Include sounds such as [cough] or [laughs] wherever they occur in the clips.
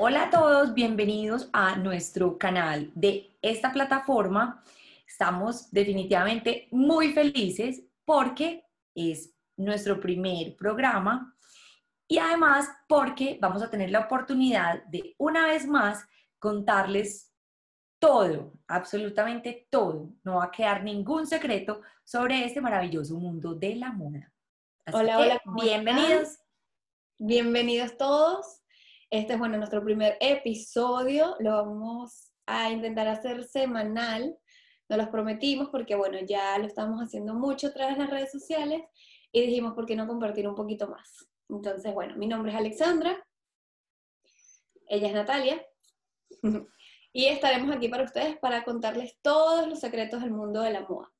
Hola a todos, bienvenidos a nuestro canal de esta plataforma. Estamos definitivamente muy felices porque es nuestro primer programa y además porque vamos a tener la oportunidad de una vez más contarles todo, absolutamente todo. No va a quedar ningún secreto sobre este maravilloso mundo de la moda. hola, hola. Bienvenidos. Bienvenidos todos. Este es, bueno, nuestro primer episodio. Lo vamos a intentar hacer semanal. Nos los prometimos porque, bueno, ya lo estamos haciendo mucho a través de las redes sociales y dijimos, ¿por qué no compartir un poquito más? Entonces, bueno, mi nombre es Alexandra. Ella es Natalia. [laughs] y estaremos aquí para ustedes para contarles todos los secretos del mundo de la moda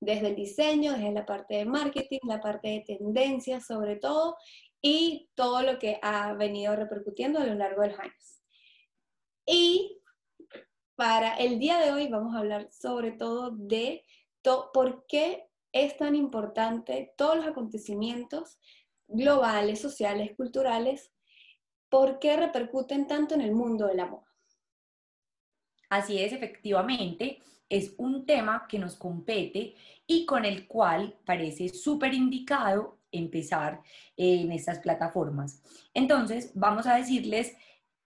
desde el diseño, desde la parte de marketing, la parte de tendencias sobre todo, y todo lo que ha venido repercutiendo a lo largo de los años. Y para el día de hoy vamos a hablar sobre todo de por qué es tan importante todos los acontecimientos globales, sociales, culturales, por qué repercuten tanto en el mundo de la moda. Así es, efectivamente, es un tema que nos compete y con el cual parece súper indicado empezar en estas plataformas. Entonces, vamos a decirles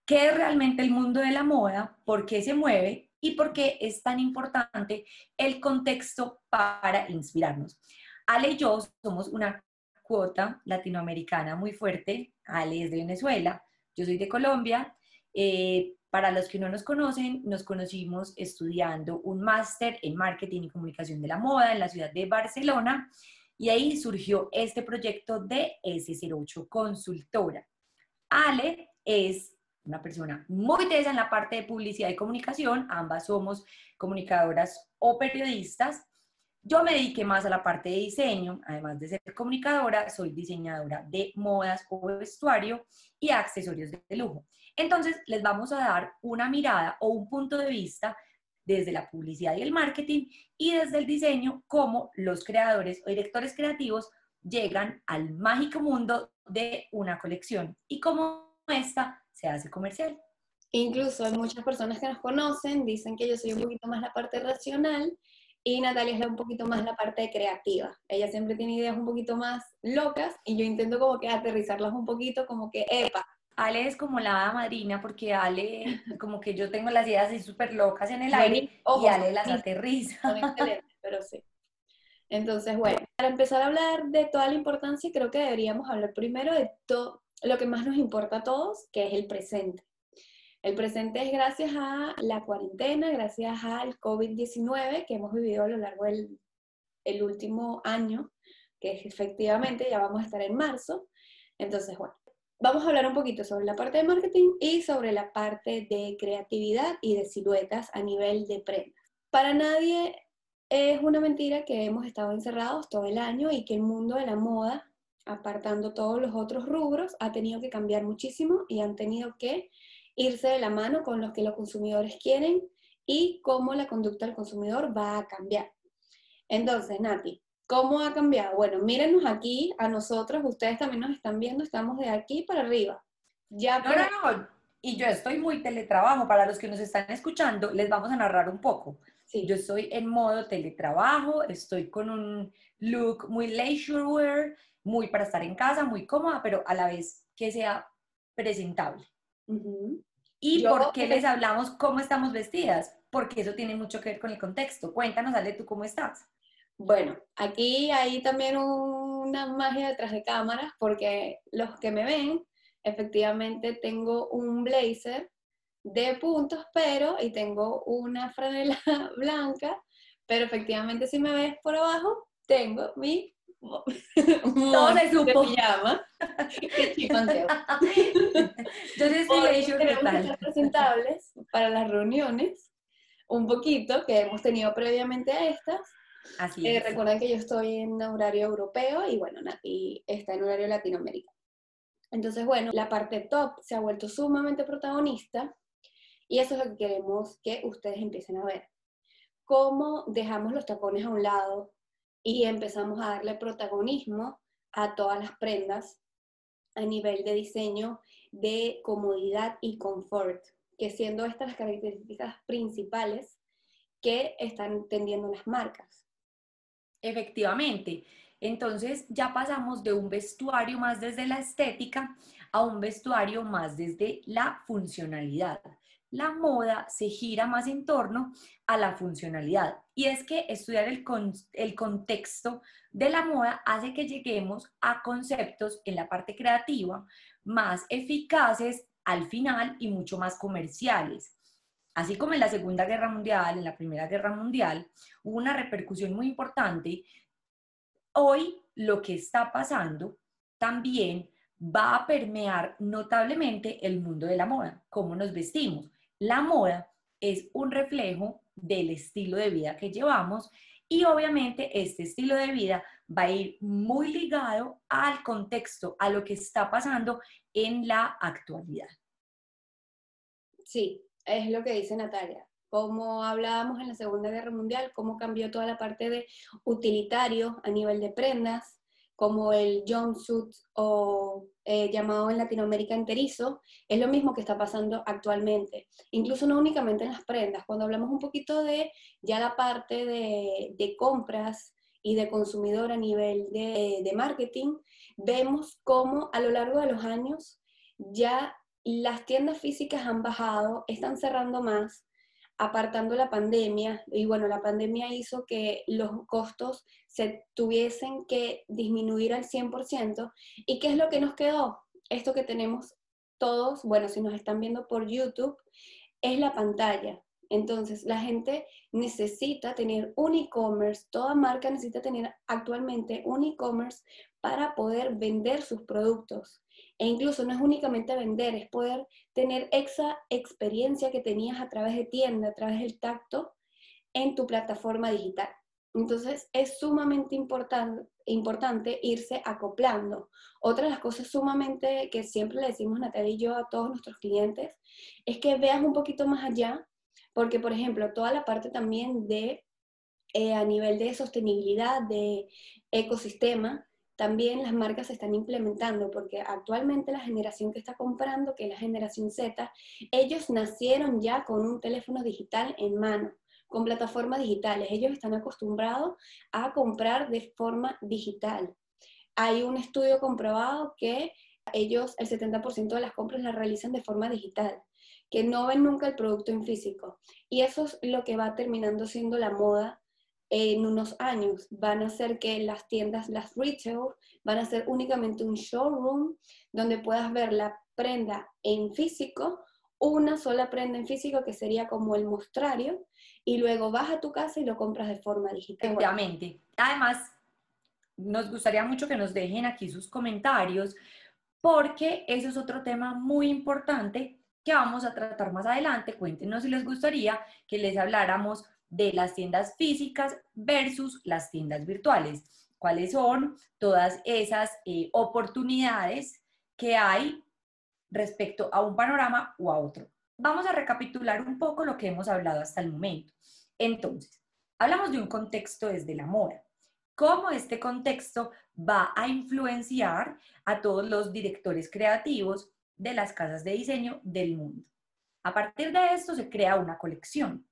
qué es realmente el mundo de la moda, por qué se mueve y por qué es tan importante el contexto para inspirarnos. Ale y yo somos una cuota latinoamericana muy fuerte. Ale es de Venezuela, yo soy de Colombia. Eh, para los que no nos conocen, nos conocimos estudiando un máster en marketing y comunicación de la moda en la ciudad de Barcelona y ahí surgió este proyecto de S08 Consultora. Ale es una persona muy tesa en la parte de publicidad y comunicación, ambas somos comunicadoras o periodistas. Yo me dediqué más a la parte de diseño, además de ser comunicadora, soy diseñadora de modas o vestuario y accesorios de lujo. Entonces, les vamos a dar una mirada o un punto de vista desde la publicidad y el marketing y desde el diseño, cómo los creadores o directores creativos llegan al mágico mundo de una colección y cómo esta se hace comercial. Incluso hay muchas personas que nos conocen, dicen que yo soy un poquito más la parte racional y Natalia es un poquito más la parte creativa. Ella siempre tiene ideas un poquito más locas y yo intento como que aterrizarlas un poquito como que, epa, Ale es como la madrina porque Ale, como que yo tengo las ideas así súper locas en el aire y Ale las aterriza. pero sí. Entonces, bueno, para empezar a hablar de toda la importancia, creo que deberíamos hablar primero de todo lo que más nos importa a todos, que es el presente. El presente es gracias a la cuarentena, gracias al COVID-19 que hemos vivido a lo largo del el último año, que es efectivamente ya vamos a estar en marzo. Entonces, bueno, vamos a hablar un poquito sobre la parte de marketing y sobre la parte de creatividad y de siluetas a nivel de prendas. Para nadie es una mentira que hemos estado encerrados todo el año y que el mundo de la moda, apartando todos los otros rubros, ha tenido que cambiar muchísimo y han tenido que irse de la mano con lo que los consumidores quieren y cómo la conducta del consumidor va a cambiar. Entonces, Nati, ¿Cómo ha cambiado? Bueno, mírenos aquí a nosotros, ustedes también nos están viendo, estamos de aquí para arriba. Ya no, no, no. Y yo estoy muy teletrabajo. Para los que nos están escuchando, les vamos a narrar un poco. Sí. Yo estoy en modo teletrabajo, estoy con un look muy leisure wear, muy para estar en casa, muy cómoda, pero a la vez que sea presentable. ¿Y por qué les hablamos cómo estamos vestidas? Porque eso tiene mucho que ver con el contexto. Cuéntanos, Ale, tú cómo estás. Bueno, aquí hay también una magia detrás de cámaras porque los que me ven, efectivamente tengo un blazer de puntos, pero, y tengo una franela [laughs] blanca, pero efectivamente si me ves por abajo, tengo mi [laughs] no se supo. pijama. [laughs] Yo sí estoy presentables para las reuniones, un poquito que hemos tenido previamente a estas, Así eh, Recuerden que yo estoy en horario europeo y bueno, Nati está en horario latinoamericano. Entonces, bueno, la parte top se ha vuelto sumamente protagonista y eso es lo que queremos que ustedes empiecen a ver. Cómo dejamos los tacones a un lado y empezamos a darle protagonismo a todas las prendas a nivel de diseño de comodidad y confort, que siendo estas las características principales que están tendiendo las marcas. Efectivamente. Entonces ya pasamos de un vestuario más desde la estética a un vestuario más desde la funcionalidad. La moda se gira más en torno a la funcionalidad. Y es que estudiar el, el contexto de la moda hace que lleguemos a conceptos en la parte creativa más eficaces al final y mucho más comerciales. Así como en la Segunda Guerra Mundial, en la Primera Guerra Mundial, hubo una repercusión muy importante, hoy lo que está pasando también va a permear notablemente el mundo de la moda, cómo nos vestimos. La moda es un reflejo del estilo de vida que llevamos y obviamente este estilo de vida va a ir muy ligado al contexto, a lo que está pasando en la actualidad. Sí, es lo que dice Natalia. Como hablábamos en la Segunda Guerra Mundial, cómo cambió toda la parte de utilitario a nivel de prendas, como el jumpsuit o eh, llamado en Latinoamérica enterizo, es lo mismo que está pasando actualmente. Incluso no únicamente en las prendas, cuando hablamos un poquito de ya la parte de, compras y de consumidor a nivel de marketing, vemos cómo a lo largo de los años ya las tiendas físicas han bajado, están cerrando más, apartando la pandemia, y bueno, la pandemia hizo que los costos se tuviesen que disminuir al 100%. ¿Y qué es lo que nos quedó? Esto que tenemos todos, bueno, si nos están viendo por YouTube, es la pantalla. Entonces, la gente necesita tener un e-commerce, toda marca necesita tener actualmente un e-commerce para poder vender sus productos. E incluso no es únicamente vender, es poder tener esa experiencia que tenías a través de tienda, a través del tacto, en tu plataforma digital. Entonces es sumamente importante, irse acoplando. Otra de las cosas sumamente que siempre le decimos Natalia y yo a todos nuestros clientes es que veas un poquito más allá porque, por ejemplo, toda la parte también de, eh, a nivel de sostenibilidad, de ecosistema, también las marcas están implementando, porque actualmente la generación que está comprando, que es la generación Z, ellos nacieron ya con un teléfono digital en mano, con plataformas digitales. Ellos están acostumbrados a comprar de forma digital. Hay un estudio comprobado que ellos el 70% de las compras las realizan de forma digital que no ven nunca el producto en físico. Y eso es lo que va terminando siendo la moda en unos años. Van a ser que las tiendas, las retail, van a ser únicamente un showroom donde puedas ver la prenda en físico, una sola prenda en físico que sería como el mostrario, y luego vas a tu casa y lo compras de forma digital. Efectivamente. Además, nos gustaría mucho que nos dejen aquí sus comentarios, porque eso es otro tema muy importante que vamos a tratar más adelante. Cuéntenos si les gustaría que les habláramos de las tiendas físicas versus las tiendas virtuales. ¿Cuáles son todas esas eh, oportunidades que hay respecto a un panorama o a otro? Vamos a recapitular un poco lo que hemos hablado hasta el momento. Entonces, hablamos de un contexto desde la moda. ¿Cómo este contexto va a influenciar a todos los directores creativos de las casas de diseño del mundo. A partir de esto se crea una colección.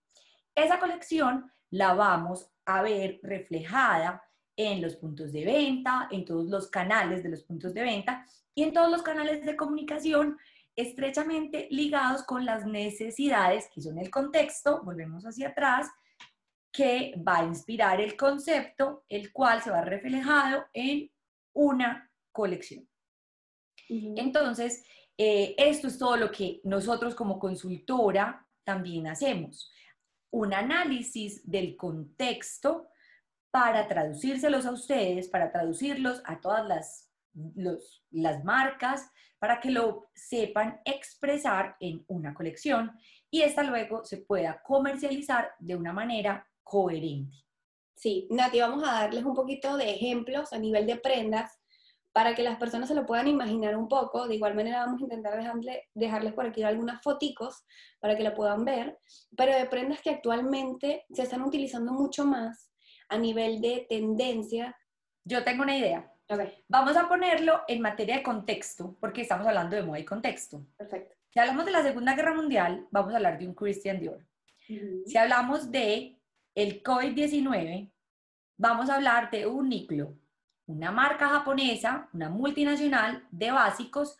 Esa colección la vamos a ver reflejada en los puntos de venta, en todos los canales de los puntos de venta y en todos los canales de comunicación estrechamente ligados con las necesidades que son el contexto, volvemos hacia atrás, que va a inspirar el concepto, el cual se va reflejado en una colección. Entonces, eh, esto es todo lo que nosotros como consultora también hacemos. Un análisis del contexto para traducírselos a ustedes, para traducirlos a todas las, las marcas, para que lo sepan expresar en una colección y esta luego se pueda comercializar de una manera coherente. Sí, Nati, vamos a darles un poquito de ejemplos a nivel de prendas para que las personas se lo puedan imaginar un poco. De igual manera vamos a intentar dejarles por aquí algunas foticos para que la puedan ver, pero de prendas que actualmente se están utilizando mucho más a nivel de tendencia. Yo tengo una idea. Vamos a ponerlo en materia de contexto, porque estamos hablando de moda y contexto. Perfecto. Si hablamos de la Segunda Guerra Mundial, vamos a hablar de un Christian Dior. Si hablamos de el COVID-19, vamos a hablar de Uniqlo, una marca japonesa, una multinacional de básicos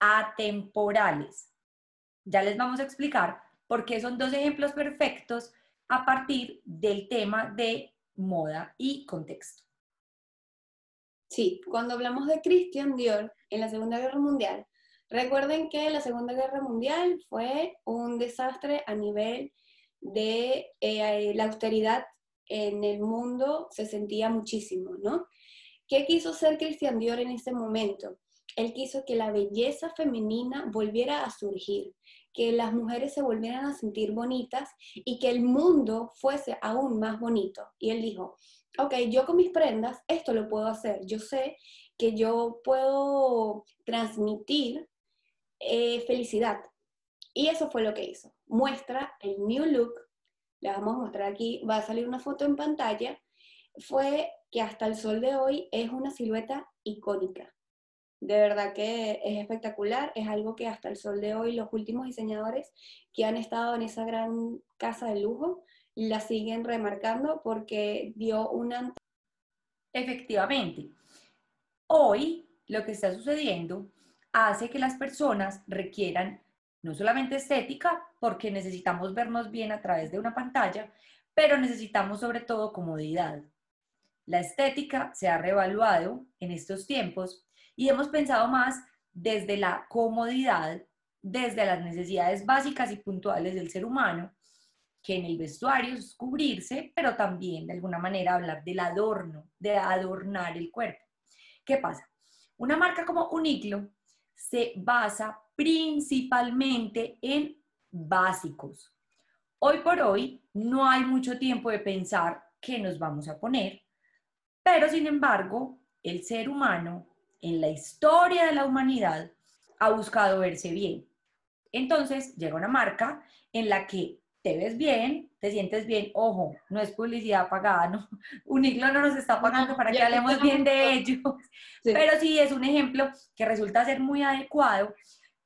atemporales. Ya les vamos a explicar por qué son dos ejemplos perfectos a partir del tema de moda y contexto. Sí, cuando hablamos de Christian Dior en la Segunda Guerra Mundial, recuerden que la Segunda Guerra Mundial fue un desastre a nivel de eh, la austeridad en el mundo, se sentía muchísimo, ¿no? ¿Qué quiso ser Christian Dior en ese momento? Él quiso que la belleza femenina volviera a surgir, que las mujeres se volvieran a sentir bonitas y que el mundo fuese aún más bonito. Y él dijo, ok, yo con mis prendas esto lo puedo hacer. Yo sé que yo puedo transmitir eh, felicidad. Y eso fue lo que hizo. Muestra el new look. Le vamos a mostrar aquí, va a salir una foto en pantalla. Fue que hasta el sol de hoy es una silueta icónica. De verdad que es espectacular, es algo que hasta el sol de hoy los últimos diseñadores que han estado en esa gran casa de lujo la siguen remarcando porque dio una... Efectivamente, hoy lo que está sucediendo hace que las personas requieran no solamente estética, porque necesitamos vernos bien a través de una pantalla, pero necesitamos sobre todo comodidad. La estética se ha revaluado en estos tiempos y hemos pensado más desde la comodidad, desde las necesidades básicas y puntuales del ser humano, que en el vestuario es cubrirse, pero también de alguna manera hablar del adorno, de adornar el cuerpo. ¿Qué pasa? Una marca como Uniqlo se basa principalmente en básicos. Hoy por hoy no hay mucho tiempo de pensar qué nos vamos a poner, pero sin embargo, el ser humano en la historia de la humanidad ha buscado verse bien. Entonces llega una marca en la que te ves bien, te sientes bien, ojo, no es publicidad pagada, ¿no? [laughs] Uniqlo no nos está pagando para que hablemos bien de ellos, pero sí es un ejemplo que resulta ser muy adecuado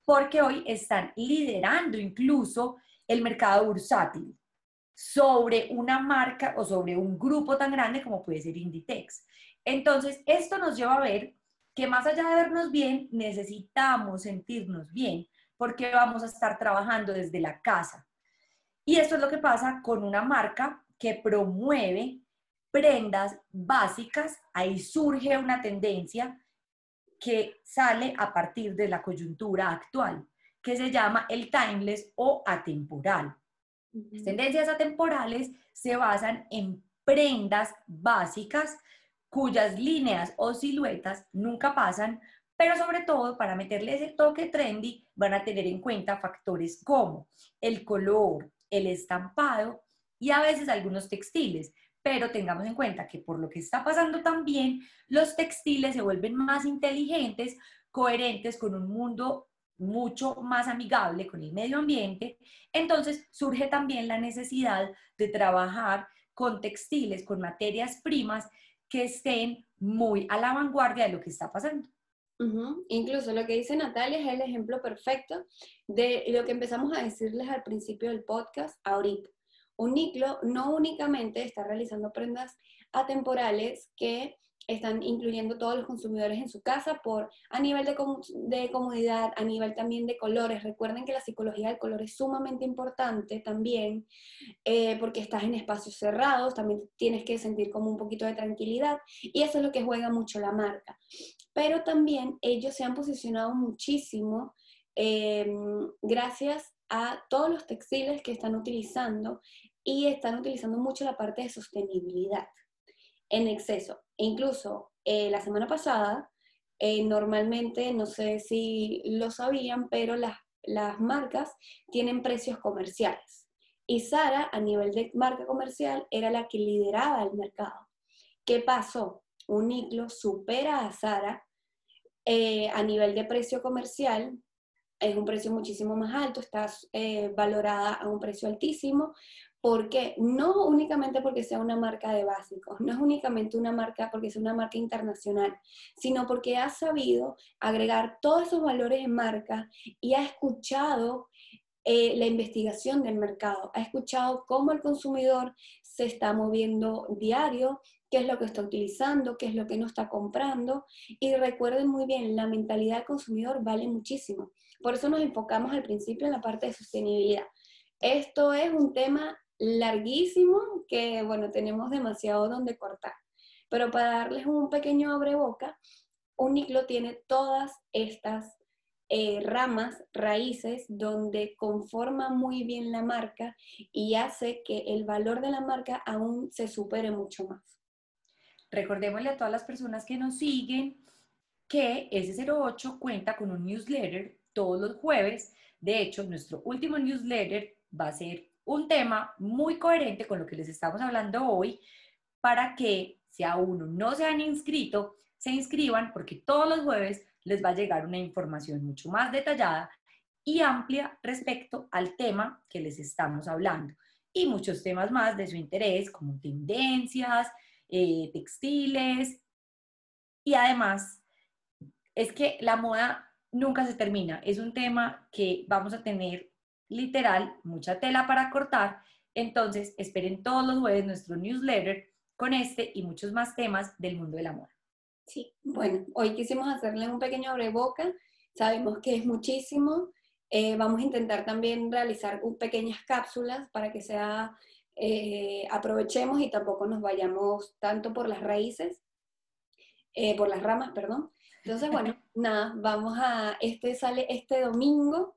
porque hoy están liderando incluso el mercado bursátil sobre una marca o sobre un grupo tan grande como puede ser Inditex. Entonces, esto nos lleva a ver que más allá de vernos bien, necesitamos sentirnos bien porque vamos a estar trabajando desde la casa. Y esto es lo que pasa con una marca que promueve prendas básicas, ahí surge una tendencia que sale a partir de la coyuntura actual, que se llama el timeless o atemporal. Las tendencias atemporales se basan en prendas básicas cuyas líneas o siluetas nunca pasan, pero sobre todo para meterle ese toque trendy van a tener en cuenta factores como el color, el estampado y a veces algunos textiles. Pero tengamos en cuenta que por lo que está pasando también, los textiles se vuelven más inteligentes, coherentes con un mundo mucho más amigable con el medio ambiente. Entonces surge también la necesidad de trabajar con textiles, con materias primas que estén muy a la vanguardia de lo que está pasando. Incluso lo que dice Natalia es el ejemplo perfecto de lo que empezamos a decirles al principio del podcast ahorita. Uniclo no únicamente está realizando prendas atemporales que están incluyendo todos los consumidores en su casa por a nivel de, de, comodidad, a nivel también de colores. Recuerden que la psicología del color es sumamente importante también, eh, porque estás en espacios cerrados, también tienes que sentir como un poquito de tranquilidad y eso es lo que juega mucho la marca. Pero también ellos se han posicionado muchísimo em, gracias a todos los textiles que están utilizando y están utilizando mucho la parte de sostenibilidad en exceso. E incluso eh, la semana pasada, eh, normalmente, no sé si lo sabían, pero las, las marcas tienen precios comerciales. Y Sara, a nivel de marca comercial, era la que lideraba el mercado. ¿Qué pasó? Uniqlo supera a Sara eh, a nivel de precio comercial, es un precio muchísimo más alto, está valorada a un precio altísimo, ¿Por qué? No únicamente porque sea una marca de básicos, no es únicamente una marca porque sea una marca internacional, sino porque ha sabido agregar todos esos valores en marca y ha escuchado eh, la investigación del mercado, ha escuchado cómo el consumidor se está moviendo diario, qué es lo que está utilizando, qué es lo que no está comprando. Y recuerden muy bien, la mentalidad del consumidor vale muchísimo. Por eso nos enfocamos al principio en la parte de sostenibilidad. Esto es un tema larguísimo que, bueno, tenemos demasiado donde cortar. Pero para darles un pequeño abreboca, Uniclo tiene todas estas eh, ramas, raíces, donde conforma muy bien la marca y hace que el valor de la marca aún se supere mucho más. Recordémosle a todas las personas que nos siguen que S08 cuenta con un newsletter todos los jueves. De hecho, nuestro último newsletter va a ser un tema muy coherente con lo que les estamos hablando hoy para que si aún no se han inscrito, se inscriban porque todos los jueves les va a llegar una información mucho más detallada y amplia respecto al tema que les estamos hablando. Y muchos temas más de su interés como tendencias, eh, textiles. Y además es que la moda nunca se termina, es un tema que vamos a tener literal, mucha tela para cortar. Entonces, esperen todos los jueves nuestro newsletter con este y muchos más temas del mundo del amor. Sí, bueno, hoy quisimos hacerle un pequeño abreboca. Sabemos que es muchísimo. Eh, vamos a intentar también realizar pequeñas cápsulas para que sea, eh, aprovechemos y tampoco nos vayamos tanto por las raíces, eh, por las ramas, perdón. Entonces, bueno, [laughs] nada, vamos a, este sale este domingo,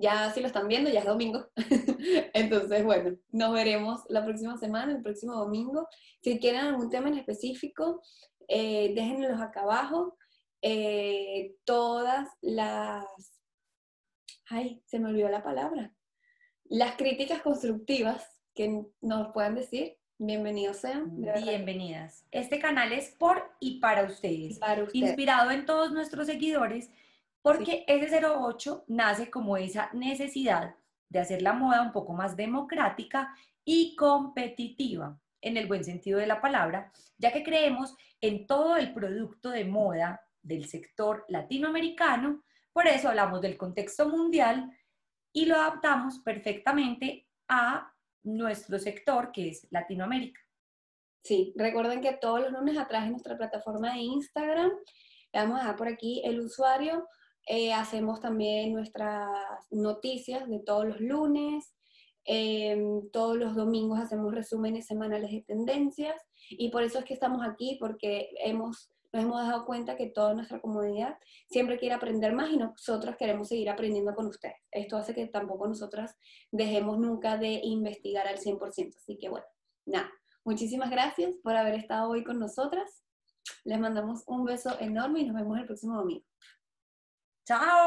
ya si lo están viendo, ya es domingo. [laughs] Entonces, bueno, nos veremos la próxima semana, el próximo domingo. Si quieren algún tema en específico, eh, déjenlos acá abajo. Eh, todas las... Ay, se me olvidó la palabra. Las críticas constructivas que nos puedan decir, bienvenidos sean. Bienvenidas. Este canal es por y para ustedes. Para ustedes. Inspirado en todos nuestros seguidores porque S08 nace como esa necesidad de hacer la moda un poco más democrática y competitiva, en el buen sentido de la palabra, ya que creemos en todo el producto de moda del sector latinoamericano, por eso hablamos del contexto mundial y lo adaptamos perfectamente a nuestro sector, que es Latinoamérica. Sí, recuerden que todos los lunes atrás en nuestra plataforma de Instagram, le vamos a dejar por aquí el usuario eh, hacemos también nuestras noticias de todos los lunes. Em, todos los domingos hacemos resúmenes semanales de tendencias. Y por eso es que estamos aquí, porque hemos, nos hemos dado cuenta que toda nuestra comunidad siempre quiere aprender más y nosotros queremos seguir aprendiendo con ustedes. Esto hace que tampoco nosotras dejemos nunca de investigar al 100%. Así que bueno, nada. Muchísimas gracias por haber estado hoy con nosotras. Les mandamos un beso enorme y nos vemos el próximo domingo. Ciao